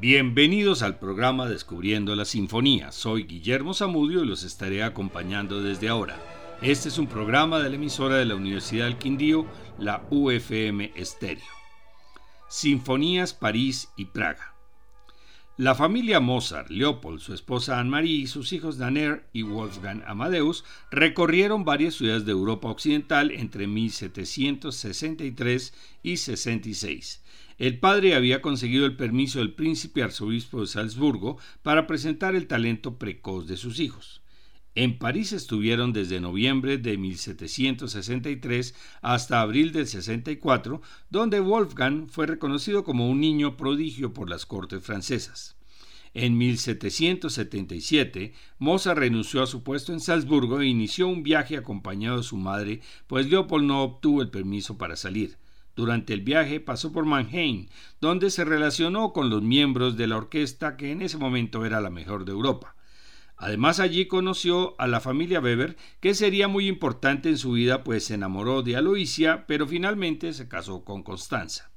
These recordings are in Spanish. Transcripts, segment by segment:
Bienvenidos al programa Descubriendo la Sinfonía. Soy Guillermo Zamudio y los estaré acompañando desde ahora. Este es un programa de la emisora de la Universidad del Quindío, la UFM Estéreo. Sinfonías París y Praga. La familia Mozart, Leopold, su esposa Anne-Marie y sus hijos Danner y Wolfgang Amadeus recorrieron varias ciudades de Europa Occidental entre 1763 y 66 el padre había conseguido el permiso del príncipe arzobispo de Salzburgo para presentar el talento precoz de sus hijos. En París estuvieron desde noviembre de 1763 hasta abril del 64, donde Wolfgang fue reconocido como un niño prodigio por las cortes francesas. En 1777, Mozart renunció a su puesto en Salzburgo e inició un viaje acompañado de su madre, pues Leopold no obtuvo el permiso para salir. Durante el viaje pasó por Mannheim, donde se relacionó con los miembros de la orquesta que en ese momento era la mejor de Europa. Además allí conoció a la familia Weber, que sería muy importante en su vida, pues se enamoró de Aloisia, pero finalmente se casó con Constanza.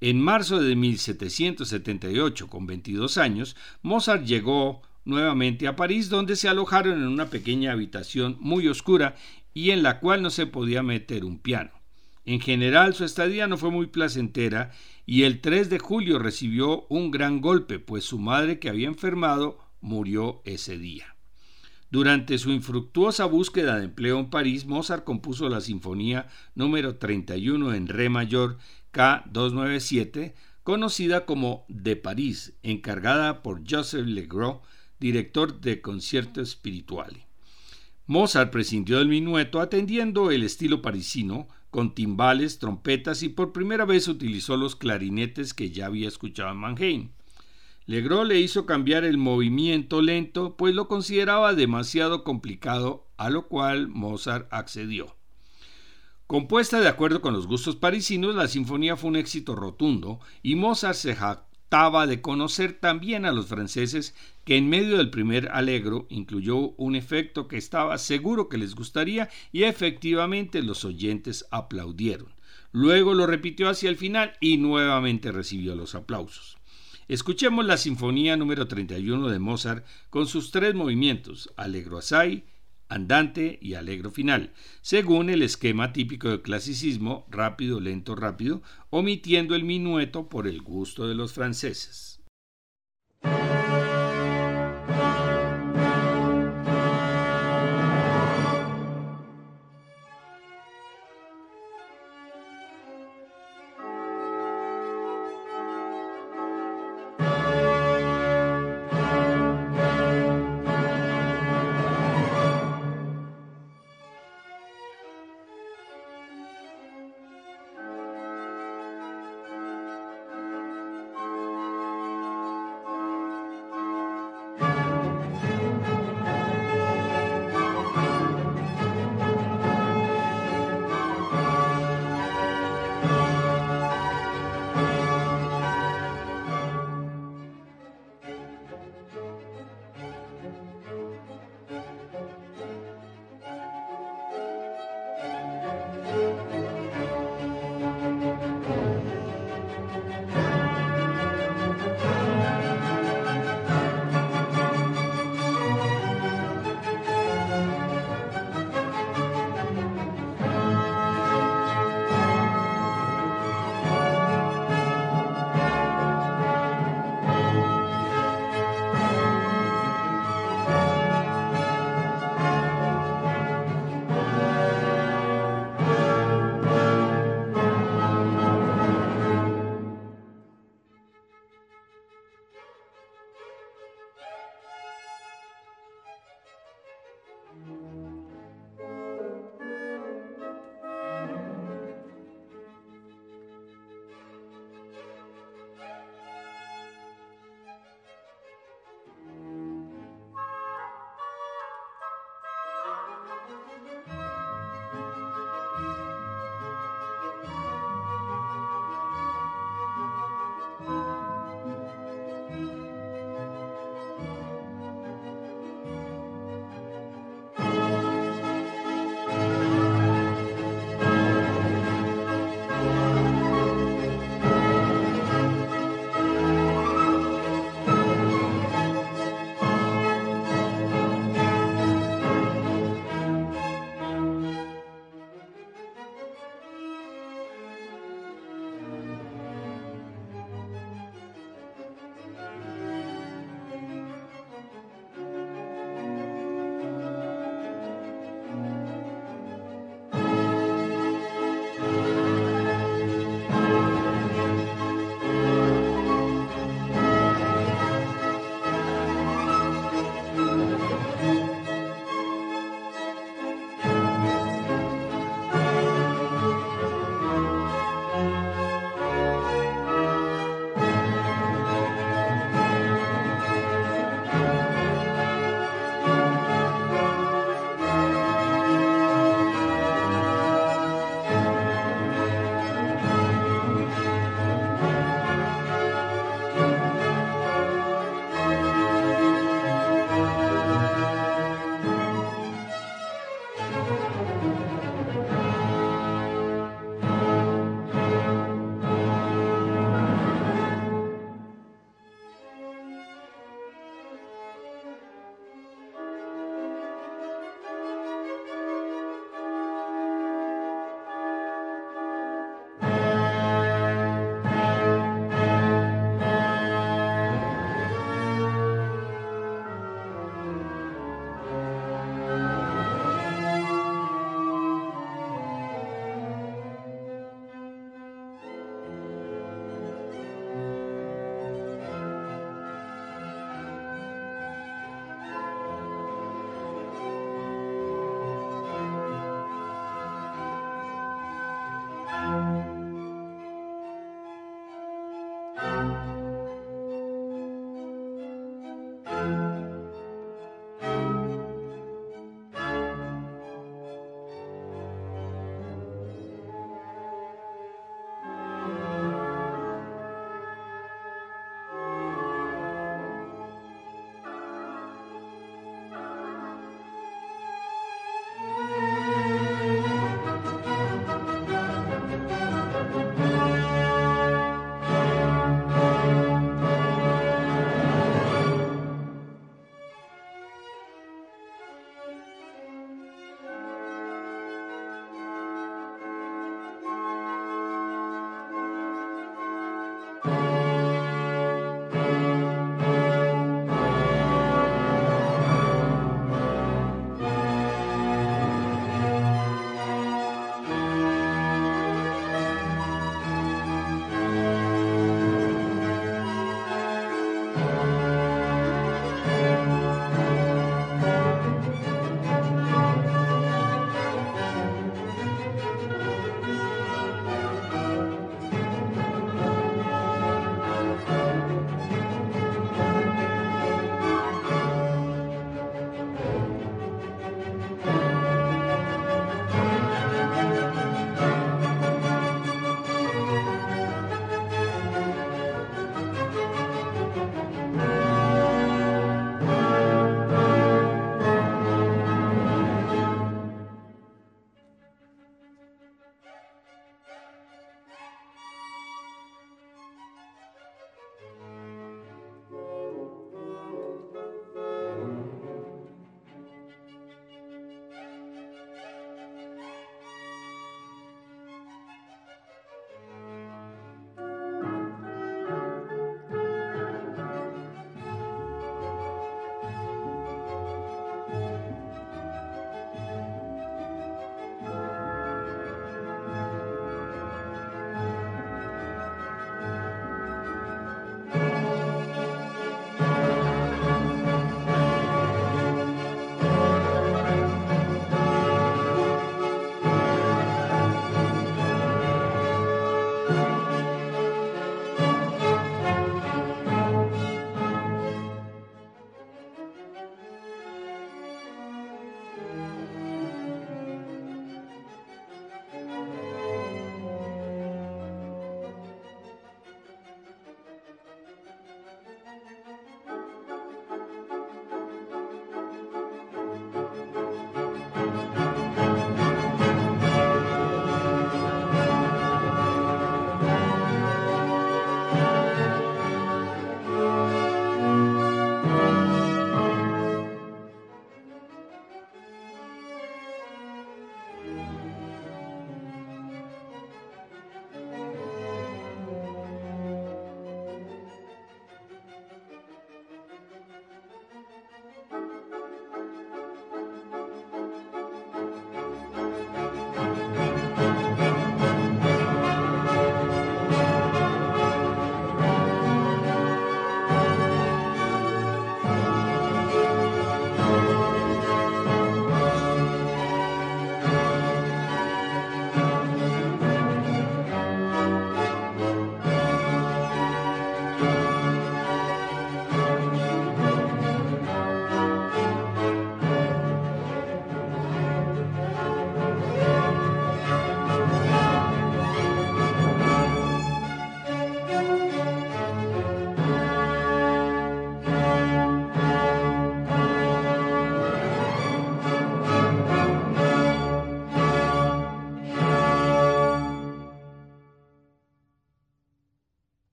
En marzo de 1778, con 22 años, Mozart llegó nuevamente a París, donde se alojaron en una pequeña habitación muy oscura y en la cual no se podía meter un piano. En general su estadía no fue muy placentera y el 3 de julio recibió un gran golpe, pues su madre que había enfermado murió ese día. Durante su infructuosa búsqueda de empleo en París, Mozart compuso la sinfonía número 31 en re mayor K297, conocida como De París, encargada por Joseph Legros, director de concierto espiritual. Mozart prescindió del minueto atendiendo el estilo parisino, con timbales, trompetas y por primera vez utilizó los clarinetes que ya había escuchado en Mannheim. Legros le hizo cambiar el movimiento lento, pues lo consideraba demasiado complicado, a lo cual Mozart accedió. Compuesta de acuerdo con los gustos parisinos, la sinfonía fue un éxito rotundo y Mozart se de conocer también a los franceses que en medio del primer alegro incluyó un efecto que estaba seguro que les gustaría y efectivamente los oyentes aplaudieron. Luego lo repitió hacia el final y nuevamente recibió los aplausos. Escuchemos la Sinfonía número 31 de Mozart con sus tres movimientos, Allegro assai, andante y alegro final, según el esquema típico del clasicismo, rápido, lento, rápido, omitiendo el minueto por el gusto de los franceses.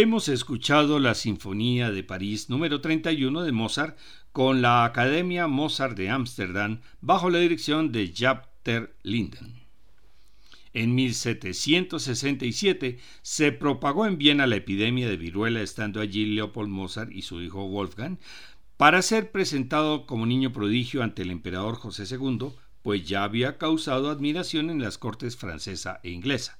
Hemos escuchado la Sinfonía de París número 31 de Mozart con la Academia Mozart de Ámsterdam bajo la dirección de Jaap ter Linden. En 1767 se propagó en Viena la epidemia de viruela estando allí Leopold Mozart y su hijo Wolfgang para ser presentado como niño prodigio ante el emperador José II, pues ya había causado admiración en las cortes francesa e inglesa.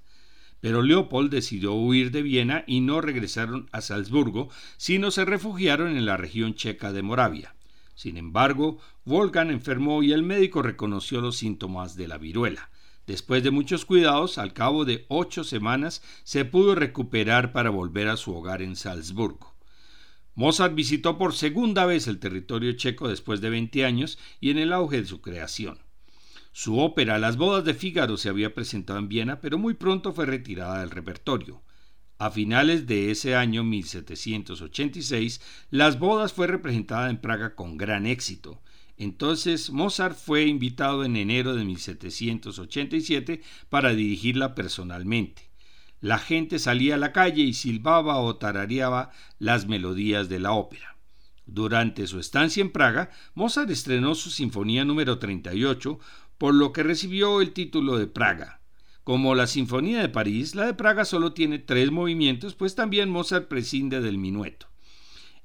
Pero Leopold decidió huir de Viena y no regresaron a Salzburgo, sino se refugiaron en la región checa de Moravia. Sin embargo, Wolfgang enfermó y el médico reconoció los síntomas de la viruela. Después de muchos cuidados, al cabo de ocho semanas, se pudo recuperar para volver a su hogar en Salzburgo. Mozart visitó por segunda vez el territorio checo después de 20 años y en el auge de su creación. Su ópera Las bodas de Fígaro se había presentado en Viena, pero muy pronto fue retirada del repertorio. A finales de ese año 1786, Las bodas fue representada en Praga con gran éxito. Entonces Mozart fue invitado en enero de 1787 para dirigirla personalmente. La gente salía a la calle y silbaba o tarareaba las melodías de la ópera. Durante su estancia en Praga, Mozart estrenó su Sinfonía número 38, por lo que recibió el título de Praga. Como la Sinfonía de París, la de Praga solo tiene tres movimientos, pues también Mozart prescinde del minueto.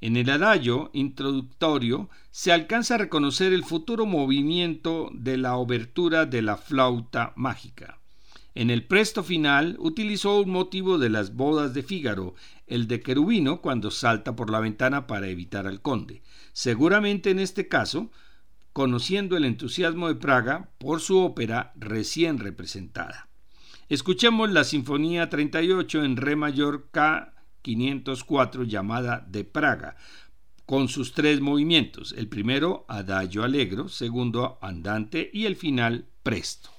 En el adagio introductorio se alcanza a reconocer el futuro movimiento de la obertura de la flauta mágica. En el presto final utilizó un motivo de las bodas de Fígaro, el de Querubino cuando salta por la ventana para evitar al conde. Seguramente en este caso conociendo el entusiasmo de Praga por su ópera recién representada. Escuchemos la Sinfonía 38 en Re mayor K 504 llamada de Praga, con sus tres movimientos, el primero adagio alegro, segundo andante y el final presto.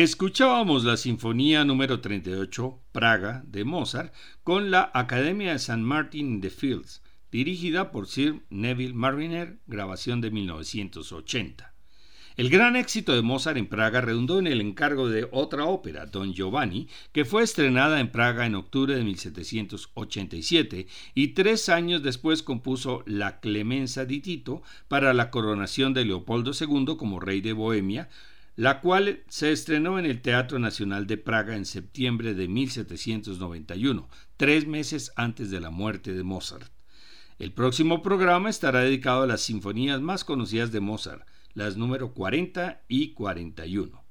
Escuchábamos la Sinfonía número 38, Praga, de Mozart, con la Academia de San Martin in the Fields, dirigida por Sir Neville Mariner, grabación de 1980. El gran éxito de Mozart en Praga redundó en el encargo de otra ópera, Don Giovanni, que fue estrenada en Praga en octubre de 1787 y tres años después compuso La Clemenza di Tito para la coronación de Leopoldo II como rey de Bohemia, la cual se estrenó en el Teatro Nacional de Praga en septiembre de 1791, tres meses antes de la muerte de Mozart. El próximo programa estará dedicado a las sinfonías más conocidas de Mozart, las número 40 y 41.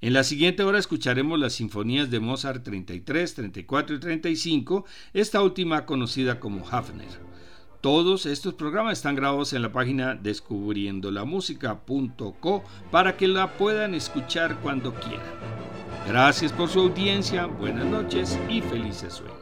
En la siguiente hora escucharemos las sinfonías de Mozart 33, 34 y 35, esta última conocida como Hafner. Todos estos programas están grabados en la página descubriendolamusica.co para que la puedan escuchar cuando quieran. Gracias por su audiencia, buenas noches y felices sueños.